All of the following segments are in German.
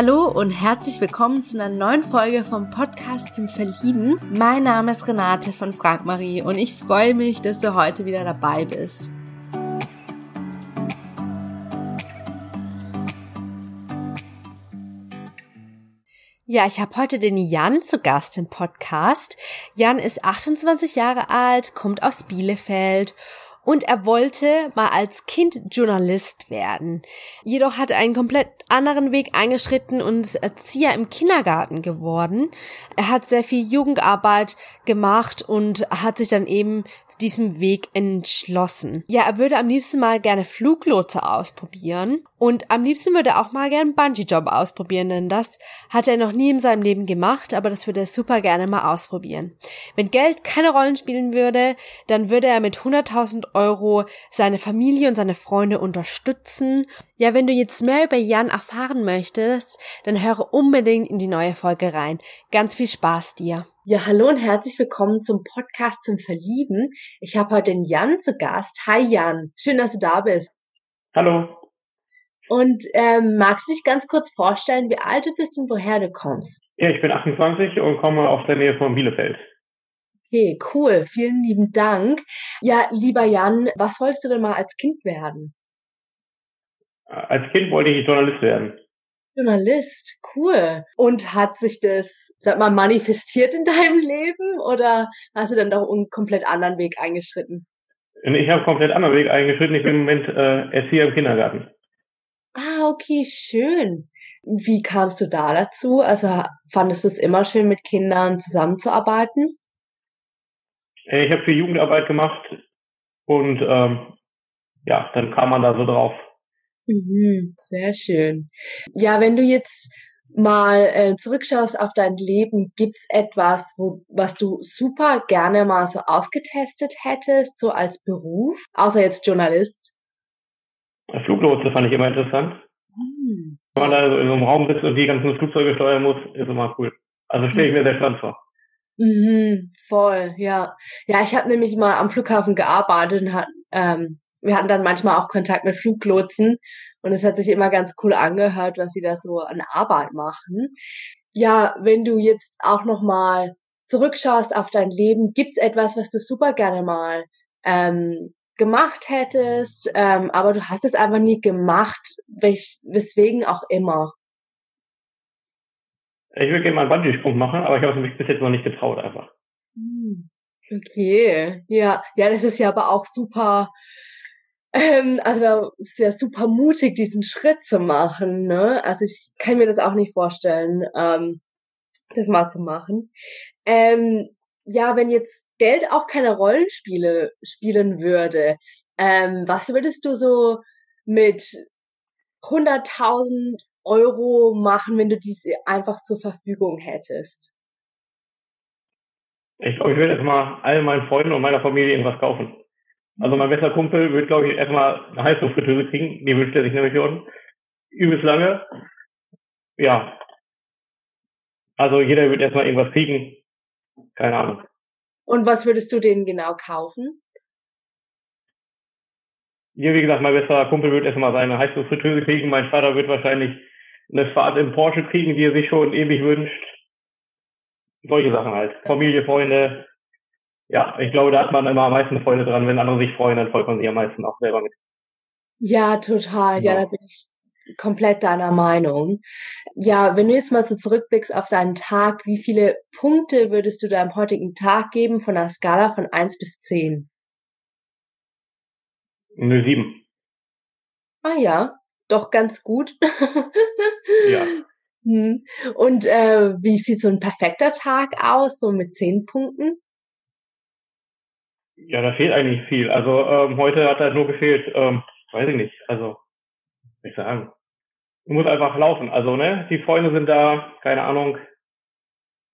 Hallo und herzlich willkommen zu einer neuen Folge vom Podcast zum Verlieben. Mein Name ist Renate von Frank Marie und ich freue mich, dass du heute wieder dabei bist. Ja, ich habe heute den Jan zu Gast im Podcast. Jan ist 28 Jahre alt, kommt aus Bielefeld und er wollte mal als Kind Journalist werden. Jedoch hat er einen komplett anderen Weg eingeschritten und ist Erzieher im Kindergarten geworden. Er hat sehr viel Jugendarbeit gemacht und hat sich dann eben zu diesem Weg entschlossen. Ja, er würde am liebsten mal gerne Fluglotse ausprobieren und am liebsten würde er auch mal gerne Bungee-Job ausprobieren, denn das hat er noch nie in seinem Leben gemacht, aber das würde er super gerne mal ausprobieren. Wenn Geld keine Rollen spielen würde, dann würde er mit 100.000 Euro seine Familie und seine Freunde unterstützen. Ja, wenn du jetzt mehr über Jan erfahren möchtest, dann höre unbedingt in die neue Folge rein. Ganz viel Spaß dir. Ja, hallo und herzlich willkommen zum Podcast zum Verlieben. Ich habe heute den Jan zu Gast. Hi Jan, schön, dass du da bist. Hallo. Und ähm, magst du dich ganz kurz vorstellen, wie alt du bist und woher du kommst? Ja, ich bin 28 und komme aus der Nähe von Bielefeld. Okay, cool. Vielen lieben Dank. Ja, lieber Jan, was wolltest du denn mal als Kind werden? Als Kind wollte ich Journalist werden. Journalist, cool. Und hat sich das, sag mal, manifestiert in deinem Leben oder hast du dann doch einen komplett anderen Weg eingeschritten? Ich habe einen komplett anderen Weg eingeschritten. Ich bin im Moment äh, Erzieher im Kindergarten. Ah, okay, schön. Wie kamst du da dazu? Also fandest du es immer schön, mit Kindern zusammenzuarbeiten? Äh, ich habe viel Jugendarbeit gemacht und ähm, ja, dann kam man da so drauf. Mhm, sehr schön. Ja, wenn du jetzt mal äh, zurückschaust auf dein Leben, gibt's etwas, wo, was du super gerne mal so ausgetestet hättest, so als Beruf, außer jetzt Journalist? Fluglotse fand ich immer interessant. Hm. Wenn man da so in so einem Raum sitzt und die ganzen Flugzeuge steuern muss, ist immer cool. Also stelle ich mir sehr spannend vor. Mhm, voll, ja. Ja, ich habe nämlich mal am Flughafen gearbeitet und hat, ähm, wir hatten dann manchmal auch Kontakt mit Fluglotsen und es hat sich immer ganz cool angehört, was sie da so an Arbeit machen. Ja, wenn du jetzt auch noch mal zurückschaust auf dein Leben, gibt's etwas, was du super gerne mal ähm, gemacht hättest, ähm, aber du hast es einfach nie gemacht, wes weswegen auch immer. Ich würde gerne mal einen Bungee-Sprung machen, aber ich habe es mich bis jetzt noch nicht getraut einfach. Hm, okay, ja, ja, das ist ja aber auch super, ähm, also es ist ja super mutig, diesen Schritt zu machen, ne? Also ich kann mir das auch nicht vorstellen, ähm, das mal zu machen. Ähm, ja, wenn jetzt Geld auch keine Rollenspiele spielen würde, ähm, was würdest du so mit 100.000 Euro machen, wenn du diese einfach zur Verfügung hättest? Ich glaube, ich würde erstmal all meinen Freunden und meiner Familie irgendwas kaufen. Also mein bester Kumpel wird, glaube ich, erstmal eine Heißluftfritteuse kriegen. Die wünscht er sich nämlich schon übelst lange. Ja. Also jeder wird erstmal irgendwas kriegen. Keine Ahnung. Und was würdest du denen genau kaufen? Ja, wie gesagt, mein bester Kumpel wird erstmal seine Heißluftfritteuse kriegen. Mein Vater wird wahrscheinlich eine Fahrt im Porsche kriegen, die er sich schon ewig wünscht. Solche Sachen halt. Familie, Freunde. Ja, ich glaube, da hat man immer am meisten Freude dran. Wenn andere sich freuen, dann freut man sich am meisten auch selber mit. Ja, total. Ja, ja da bin ich komplett deiner Meinung. Ja, wenn du jetzt mal so zurückblickst auf deinen Tag, wie viele Punkte würdest du deinem heutigen Tag geben von einer Skala von eins bis zehn? Eine sieben. Ah ja, doch ganz gut. ja. Hm. Und äh, wie sieht so ein perfekter Tag aus, so mit zehn Punkten? Ja, da fehlt eigentlich viel. Also ähm, heute hat halt nur gefehlt, ähm, weiß ich nicht, also ich sagen, muss einfach laufen. Also, ne, die Freunde sind da, keine Ahnung,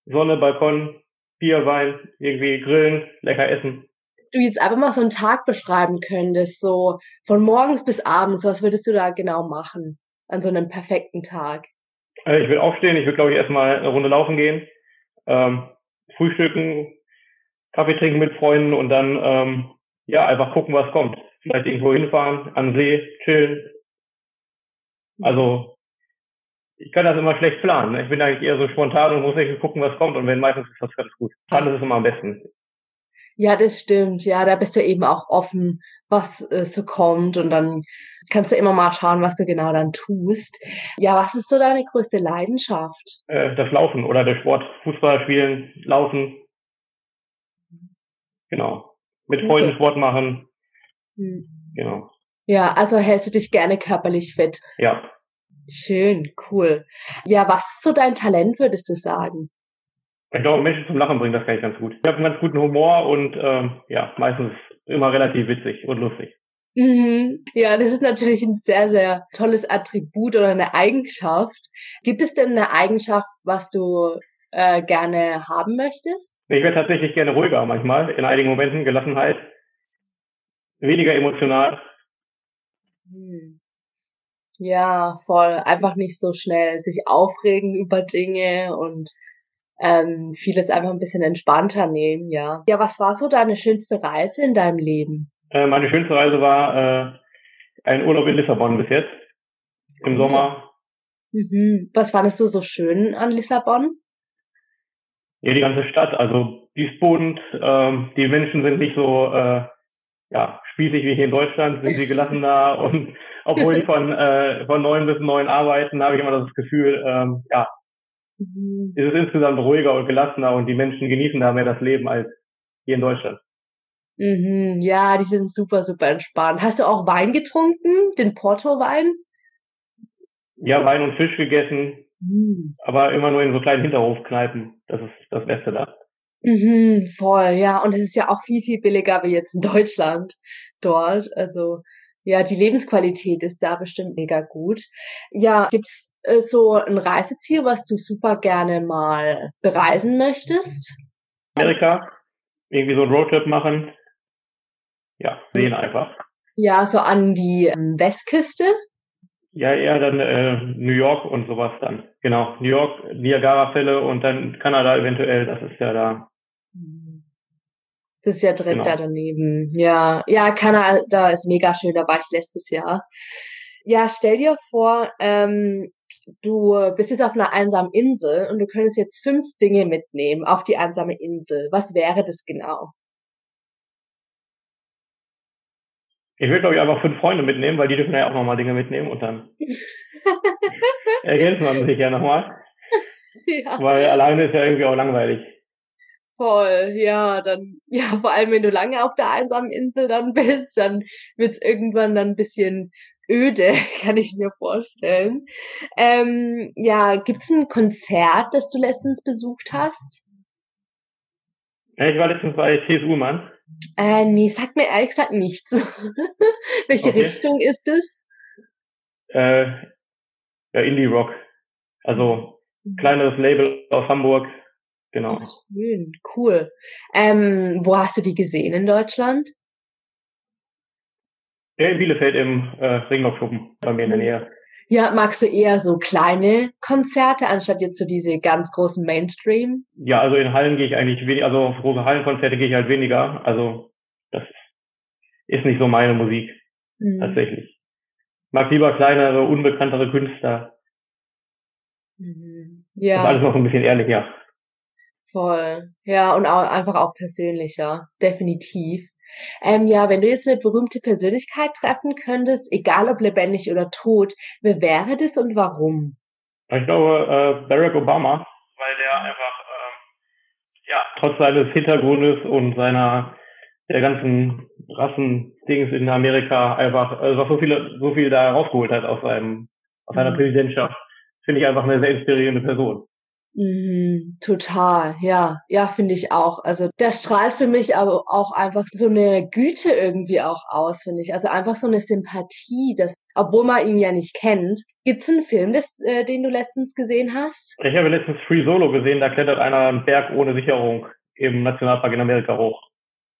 Sonne, Balkon, Bier, Wein, irgendwie grillen, lecker essen. Du jetzt einfach mal so einen Tag beschreiben könntest, so von morgens bis abends, was würdest du da genau machen an so einem perfekten Tag? Also ich will aufstehen, ich will glaube ich erstmal eine Runde laufen gehen, ähm, frühstücken, Kaffee trinken mit Freunden und dann ähm, ja einfach gucken, was kommt. Vielleicht irgendwo hinfahren, an See, chillen, also ich kann das immer schlecht planen. Ich bin eigentlich eher so spontan und muss nicht gucken, was kommt. Und wenn meistens ist das ganz gut. Fand ist immer am besten. Ja, das stimmt. Ja, da bist du eben auch offen, was äh, so kommt und dann kannst du immer mal schauen, was du genau dann tust. Ja, was ist so deine größte Leidenschaft? Äh, das Laufen oder der Sport. Fußball spielen, laufen. Genau. Mit okay. Freunden Sport machen. Hm. Genau. Ja, also hältst du dich gerne körperlich fit? Ja. Schön, cool. Ja, was ist so dein Talent, würdest du sagen? Ich glaube, Menschen zum Lachen bringen, das kann ich ganz gut. Ich habe einen ganz guten Humor und ähm, ja, meistens immer relativ witzig und lustig. Mhm. Ja, das ist natürlich ein sehr, sehr tolles Attribut oder eine Eigenschaft. Gibt es denn eine Eigenschaft, was du äh, gerne haben möchtest? Ich wäre tatsächlich gerne ruhiger manchmal, in einigen Momenten Gelassenheit, weniger emotional. Hm. Ja, voll. Einfach nicht so schnell sich aufregen über Dinge und ähm, vieles einfach ein bisschen entspannter nehmen, ja. Ja, was war so deine schönste Reise in deinem Leben? Äh, meine schönste Reise war äh, ein Urlaub in Lissabon bis jetzt. Im Sommer. Mhm. Was fandest du so schön an Lissabon? Ja, die ganze Stadt. Also die ist bodend, ähm, die Menschen sind nicht so äh, ja, spießig wie hier in Deutschland, sind sie gelassener und obwohl die von, äh, von neun bis neun arbeiten, habe ich immer das Gefühl, ähm, ja, mhm. ist es insgesamt ruhiger und gelassener und die Menschen genießen da mehr das Leben als hier in Deutschland. Mhm, ja, die sind super, super entspannt. Hast du auch Wein getrunken? Den Porto-Wein? Ja, Wein und Fisch gegessen. Mhm. Aber immer nur in so kleinen Hinterhofkneipen. Das ist das Beste da. Mhm, voll, ja. Und es ist ja auch viel, viel billiger wie jetzt in Deutschland dort. Also ja, die Lebensqualität ist da bestimmt mega gut. Ja, gibt's äh, so ein Reiseziel, was du super gerne mal bereisen möchtest? Amerika, irgendwie so ein Roadtrip machen. Ja, sehen einfach. Ja, so an die ähm, Westküste? Ja, eher dann äh, New York und sowas dann. Genau, New York, Niagara-Fälle und dann Kanada eventuell, das ist ja da das ist ja direkt genau. da daneben. Ja, ja, Kanada ist mega schön, da war ich letztes Jahr. Ja, stell dir vor, ähm, du bist jetzt auf einer einsamen Insel und du könntest jetzt fünf Dinge mitnehmen auf die einsame Insel. Was wäre das genau? Ich würde, glaube ich, einfach fünf Freunde mitnehmen, weil die dürfen ja auch nochmal Dinge mitnehmen und dann ergänzt man sich ja nochmal. Ja. Weil alleine ist ja irgendwie auch langweilig. Voll, ja, dann, ja, vor allem wenn du lange auf der einsamen Insel dann bist, dann wird's irgendwann dann ein bisschen öde, kann ich mir vorstellen. Ähm, ja, gibt's ein Konzert, das du letztens besucht hast? Ja, ich war letztens bei TSU, Mann. Äh, nee, sag mir ehrlich gesagt nichts. Welche okay. Richtung ist es? Äh, ja, Indie Rock. Also, mhm. kleineres Label aus Hamburg, Genau. Schön, cool. Ähm, wo hast du die gesehen in Deutschland? In Bielefeld im äh, Ringlockschuppen bei mir in der Nähe. Ja, magst du eher so kleine Konzerte anstatt jetzt so diese ganz großen Mainstream? Ja, also in Hallen gehe ich eigentlich weniger, also auf große Hallenkonzerte gehe ich halt weniger. Also das ist nicht so meine Musik mhm. tatsächlich. Mag lieber kleinere, unbekanntere Künstler. Mhm. Ja. Das ist alles noch ein bisschen ehrlicher. Voll. Ja, und auch einfach auch persönlicher. Definitiv. Ähm, ja, wenn du jetzt eine berühmte Persönlichkeit treffen könntest, egal ob lebendig oder tot, wer wäre das und warum? Ich glaube, äh, Barack Obama, weil der einfach, äh, ja, trotz seines Hintergrundes und seiner, der ganzen Rassendings in Amerika einfach, also so viel, so viel da rausgeholt hat aus seinem, aus seiner mhm. Präsidentschaft, finde ich einfach eine sehr inspirierende Person. Mhm, total, ja, ja, finde ich auch. Also der strahlt für mich aber auch einfach so eine Güte irgendwie auch aus, finde ich. Also einfach so eine Sympathie, dass, obwohl man ihn ja nicht kennt. Gibt's einen Film, das, äh, den du letztens gesehen hast? Ich habe letztens Free Solo gesehen, da klettert einer einen Berg ohne Sicherung im Nationalpark in Amerika hoch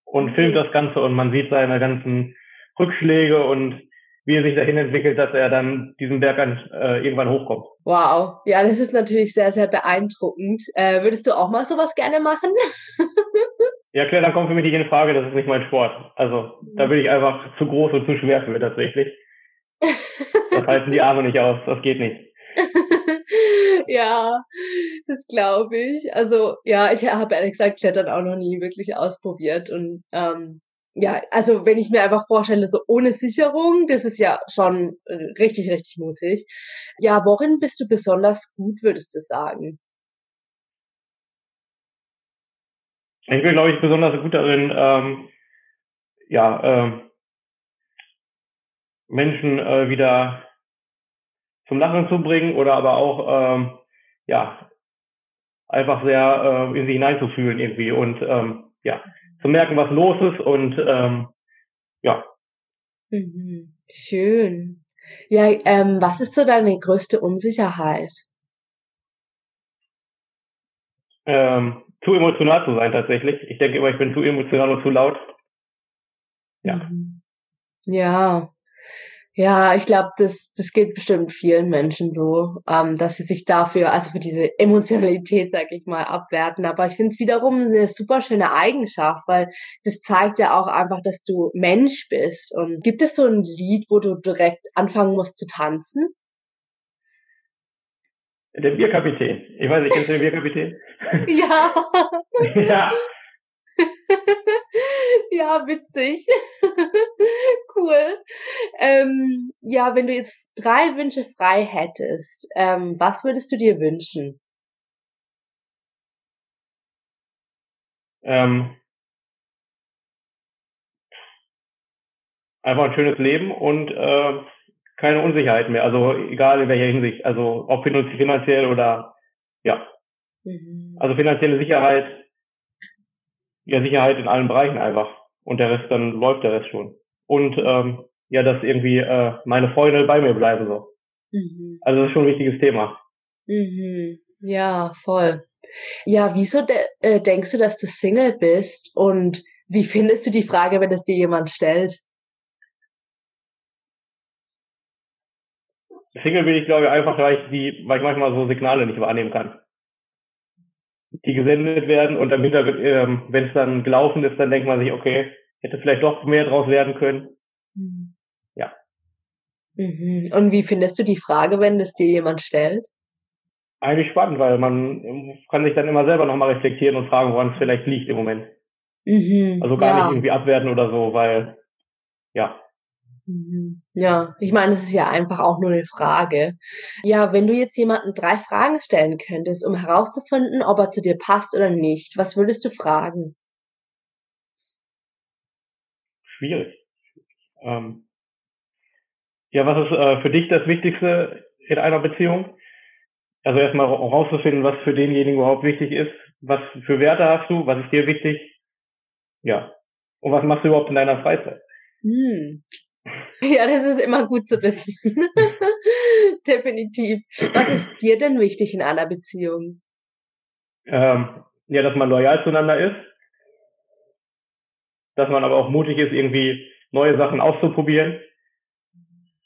und mhm. filmt das Ganze und man sieht seine ganzen Rückschläge und wie er sich dahin entwickelt, dass er dann diesen Berg an, äh, irgendwann hochkommt. Wow, ja, das ist natürlich sehr, sehr beeindruckend. Äh, würdest du auch mal sowas gerne machen? ja, klar, dann kommt für mich nicht in Frage, das ist nicht mein Sport. Also da bin ich einfach zu groß und zu schwer für tatsächlich. Das halten die Arme nicht aus, das geht nicht. ja, das glaube ich. Also ja, ich habe ehrlich gesagt Klettern auch noch nie wirklich ausprobiert und ähm, ja, also wenn ich mir einfach vorstelle, so ohne Sicherung, das ist ja schon äh, richtig, richtig mutig. Ja, worin bist du besonders gut, würdest du sagen? Ich bin, glaube ich, besonders gut darin, ähm, ja, ähm, Menschen äh, wieder zum Lachen zu bringen oder aber auch ähm, ja einfach sehr äh, in sie hineinzufühlen irgendwie und ähm, ja zu merken, was los ist und ähm, ja. Mhm. Schön. Ja, ähm, was ist so deine größte Unsicherheit? Ähm, zu emotional zu sein tatsächlich. Ich denke immer, ich bin zu emotional und zu laut. Ja. Mhm. Ja, ja, ich glaube, das, das geht bestimmt vielen Menschen so, ähm, dass sie sich dafür, also für diese Emotionalität, sag ich mal, abwerten. Aber ich finde es wiederum eine super schöne Eigenschaft, weil das zeigt ja auch einfach, dass du Mensch bist. Und gibt es so ein Lied, wo du direkt anfangen musst zu tanzen? Der Bierkapitän. Ich weiß nicht, kennst du den Bierkapitän? ja. ja. ja, witzig. cool. Ähm, ja, wenn du jetzt drei Wünsche frei hättest, ähm, was würdest du dir wünschen? Ähm, einfach ein schönes Leben und äh, keine Unsicherheit mehr. Also egal in welcher Hinsicht. Also ob finanziell oder ja. Mhm. Also finanzielle Sicherheit ja, Sicherheit in allen Bereichen einfach. Und der Rest, dann läuft der Rest schon. Und ähm, ja, dass irgendwie äh, meine Freunde bei mir bleiben so. Mhm. Also das ist schon ein wichtiges Thema. Mhm. Ja, voll. Ja, wieso de äh, denkst du, dass du Single bist und wie findest du die Frage, wenn es dir jemand stellt? Single bin ich, glaube ich, einfach, weil ich die, weil ich manchmal so Signale nicht wahrnehmen kann die gesendet werden und am Hintergrund, ähm, wenn es dann gelaufen ist, dann denkt man sich, okay, hätte vielleicht doch mehr draus werden können. Mhm. Mhm. Und wie findest du die Frage, wenn das dir jemand stellt? Eigentlich spannend, weil man kann sich dann immer selber nochmal reflektieren und fragen, woran es vielleicht liegt im Moment. Mhm. Also gar ja. nicht irgendwie abwerten oder so, weil ja, Mhm. Ja, ich meine, es ist ja einfach auch nur eine Frage. Ja, wenn du jetzt jemanden drei Fragen stellen könntest, um herauszufinden, ob er zu dir passt oder nicht, was würdest du fragen? Schwierig. Ähm, ja, was ist äh, für dich das Wichtigste in einer Beziehung? Also erstmal herauszufinden, was für denjenigen überhaupt wichtig ist. Was für Werte hast du? Was ist dir wichtig? Ja. Und was machst du überhaupt in deiner Freizeit? Hm. Ja, das ist immer gut zu wissen. Definitiv. Was ist dir denn wichtig in einer Beziehung? Ähm, ja, dass man loyal zueinander ist. Dass man aber auch mutig ist, irgendwie neue Sachen auszuprobieren.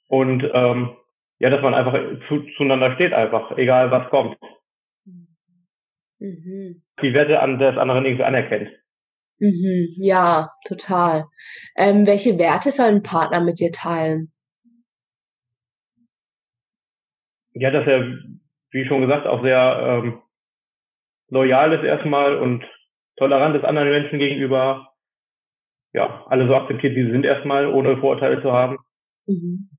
Und ähm, ja, dass man einfach zu, zueinander steht, einfach, egal was kommt. Mhm. Die Werte an des anderen irgendwie anerkennt. Mhm, ja, total. Ähm, welche Werte soll ein Partner mit dir teilen? Ja, dass er, wie schon gesagt, auch sehr ähm, loyal ist erstmal und tolerant ist anderen Menschen gegenüber. Ja, alle so akzeptiert, wie sie sind erstmal, ohne Vorurteile zu haben. Mhm.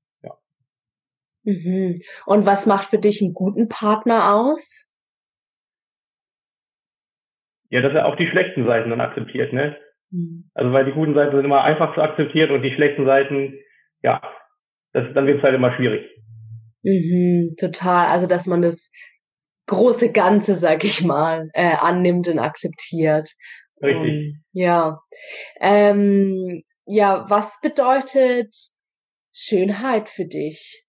Mhm. Und was macht für dich einen guten Partner aus? ja, dass er auch die schlechten Seiten dann akzeptiert, ne? Mhm. Also weil die guten Seiten sind immer einfach zu akzeptieren und die schlechten Seiten, ja, das, dann wird es halt immer schwierig. Mhm, total. Also dass man das große Ganze, sag ich mal, äh, annimmt und akzeptiert. Richtig. Und, ja. Ähm, ja, was bedeutet Schönheit für dich?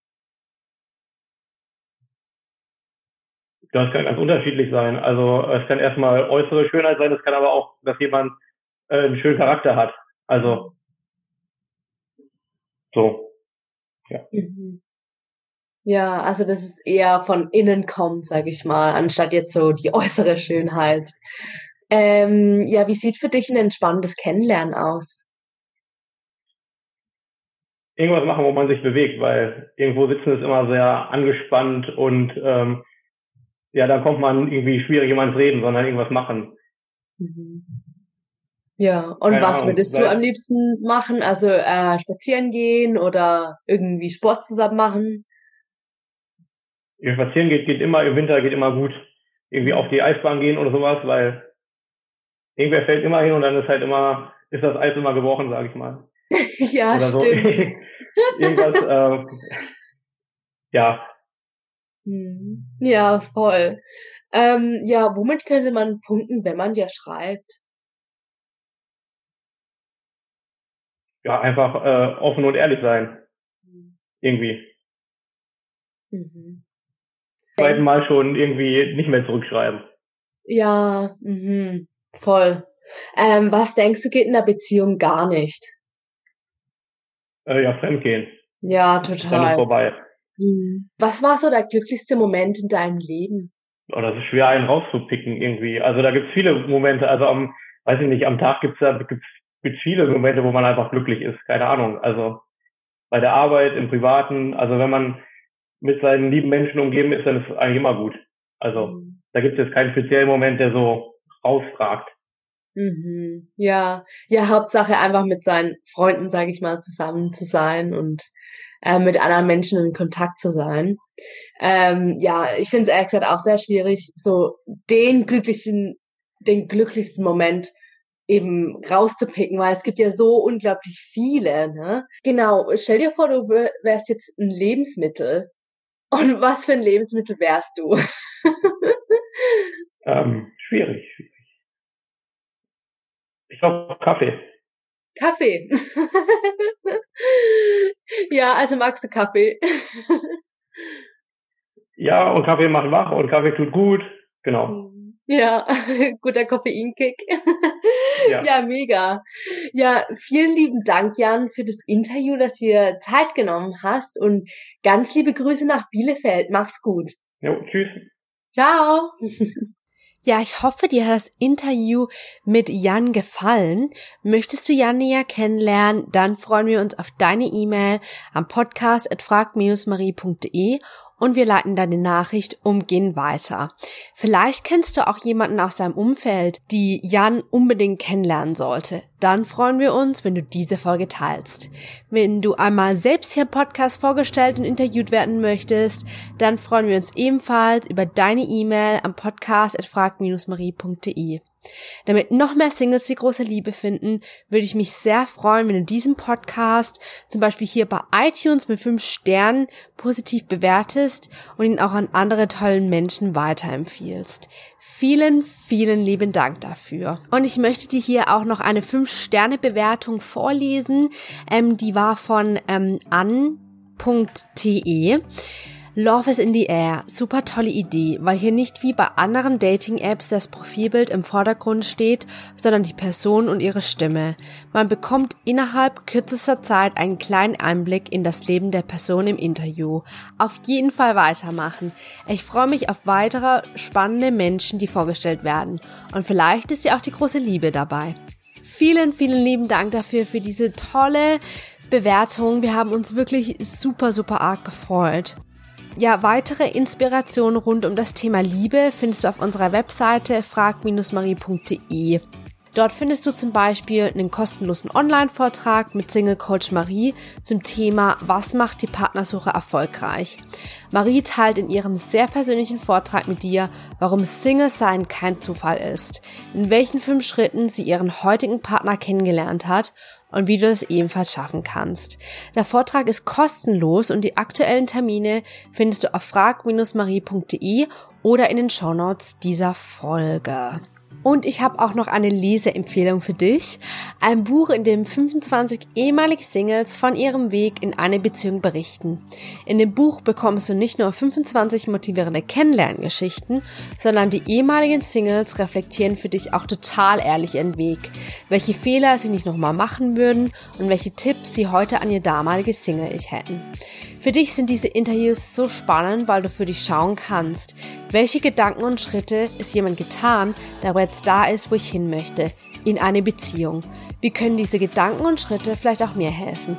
Das kann ganz unterschiedlich sein. Also es kann erstmal äußere Schönheit sein, es kann aber auch, dass jemand äh, einen schönen Charakter hat. Also so. Ja. Mhm. Ja, also dass es eher von innen kommt, sage ich mal, anstatt jetzt so die äußere Schönheit. Ähm, ja, wie sieht für dich ein entspannendes Kennenlernen aus? Irgendwas machen, wo man sich bewegt, weil irgendwo sitzen ist immer sehr angespannt und ähm, ja, dann kommt man irgendwie schwierig jemand reden, sondern irgendwas machen. Mhm. Ja, und Keine was Ahnung, würdest du am liebsten machen? Also äh, spazieren gehen oder irgendwie Sport zusammen machen? Ja, spazieren geht, geht immer, im Winter geht immer gut. Irgendwie auf die Eisbahn gehen oder sowas, weil irgendwer fällt immer hin und dann ist halt immer, ist das Eis immer gebrochen, sag ich mal. ja, stimmt. Irgendwas, äh, ja. Hm. Ja, voll. Ähm, ja, womit könnte man punkten, wenn man ja schreibt? Ja, einfach äh, offen und ehrlich sein. Hm. Irgendwie. Mhm. Zweiten Mal schon irgendwie nicht mehr zurückschreiben. Ja, mhm. voll. Ähm, was denkst du geht in der Beziehung gar nicht? Äh, ja, Fremdgehen. Ja, total. Dann ist vorbei. Mhm. Was war so der glücklichste Moment in deinem Leben? Oh, das ist schwer, einen rauszupicken irgendwie. Also da gibt's viele Momente. Also am, weiß ich nicht, am Tag gibt's da gibt's, gibt's viele Momente, wo man einfach glücklich ist. Keine Ahnung. Also bei der Arbeit, im Privaten. Also wenn man mit seinen lieben Menschen umgeben ist, dann ist es eigentlich immer gut. Also mhm. da gibt's jetzt keinen speziellen Moment, der so rausfragt. Mhm. Ja, ja, Hauptsache einfach mit seinen Freunden, sage ich mal, zusammen zu sein und äh, mit anderen Menschen in Kontakt zu sein. Ähm, ja, ich finde es ehrlich gesagt auch sehr schwierig, so den glücklichen, den glücklichsten Moment eben rauszupicken, weil es gibt ja so unglaublich viele. Ne? Genau, stell dir vor, du wärst jetzt ein Lebensmittel. Und was für ein Lebensmittel wärst du? ähm, schwierig. Ich glaube Kaffee. Kaffee. ja, also magst du Kaffee? ja, und Kaffee macht wach und Kaffee tut gut. Genau. Ja, guter Koffeinkick. ja. ja, mega. Ja, vielen lieben Dank, Jan, für das Interview, dass du dir Zeit genommen hast und ganz liebe Grüße nach Bielefeld. Mach's gut. Jo, tschüss. Ciao. Ja, ich hoffe, dir hat das Interview mit Jan gefallen. Möchtest du Jan näher kennenlernen, dann freuen wir uns auf deine E-Mail am podcast at frag-marie.de und wir leiten deine Nachricht umgehend weiter. Vielleicht kennst du auch jemanden aus deinem Umfeld, die Jan unbedingt kennenlernen sollte. Dann freuen wir uns, wenn du diese Folge teilst. Wenn du einmal selbst hier im Podcast vorgestellt und interviewt werden möchtest, dann freuen wir uns ebenfalls über deine E-Mail am podcast at frag-marie.de. Damit noch mehr Singles die große Liebe finden, würde ich mich sehr freuen, wenn du diesen Podcast zum Beispiel hier bei iTunes mit fünf Sternen positiv bewertest und ihn auch an andere tollen Menschen weiterempfiehlst. Vielen, vielen lieben Dank dafür. Und ich möchte dir hier auch noch eine fünf Sterne Bewertung vorlesen. Ähm, die war von ähm, an.te. Love is in the Air. Super tolle Idee, weil hier nicht wie bei anderen Dating-Apps das Profilbild im Vordergrund steht, sondern die Person und ihre Stimme. Man bekommt innerhalb kürzester Zeit einen kleinen Einblick in das Leben der Person im Interview. Auf jeden Fall weitermachen. Ich freue mich auf weitere spannende Menschen, die vorgestellt werden. Und vielleicht ist ja auch die große Liebe dabei. Vielen, vielen lieben Dank dafür, für diese tolle Bewertung. Wir haben uns wirklich super, super arg gefreut. Ja, weitere Inspirationen rund um das Thema Liebe findest du auf unserer Webseite frag-marie.de. Dort findest du zum Beispiel einen kostenlosen Online-Vortrag mit Single Coach Marie zum Thema Was macht die Partnersuche erfolgreich? Marie teilt in ihrem sehr persönlichen Vortrag mit dir, warum Single sein kein Zufall ist, in welchen fünf Schritten sie ihren heutigen Partner kennengelernt hat und wie du das ebenfalls schaffen kannst. Der Vortrag ist kostenlos und die aktuellen Termine findest du auf frag-marie.de oder in den Shownotes dieser Folge. Und ich habe auch noch eine Leseempfehlung für dich. Ein Buch, in dem 25 ehemalige Singles von ihrem Weg in eine Beziehung berichten. In dem Buch bekommst du nicht nur 25 motivierende Kennenlerngeschichten, sondern die ehemaligen Singles reflektieren für dich auch total ehrlich ihren Weg. Welche Fehler sie nicht nochmal machen würden und welche Tipps sie heute an ihr damaliges Single-Ich hätten. Für dich sind diese Interviews so spannend, weil du für dich schauen kannst, welche Gedanken und Schritte ist jemand getan, der jetzt da ist, wo ich hin möchte, in eine Beziehung. Wie können diese Gedanken und Schritte vielleicht auch mir helfen?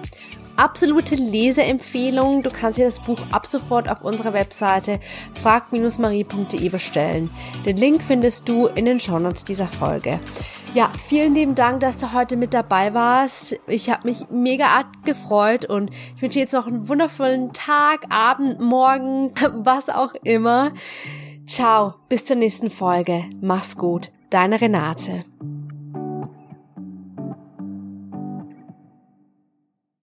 Absolute Leseempfehlung. Du kannst dir das Buch ab sofort auf unserer Webseite frag-marie.de bestellen. Den Link findest du in den Shownotes dieser Folge. Ja, vielen lieben Dank, dass du heute mit dabei warst. Ich habe mich mega arg gefreut und ich wünsche jetzt noch einen wundervollen Tag, Abend, Morgen, was auch immer. Ciao, bis zur nächsten Folge. Mach's gut. Deine Renate.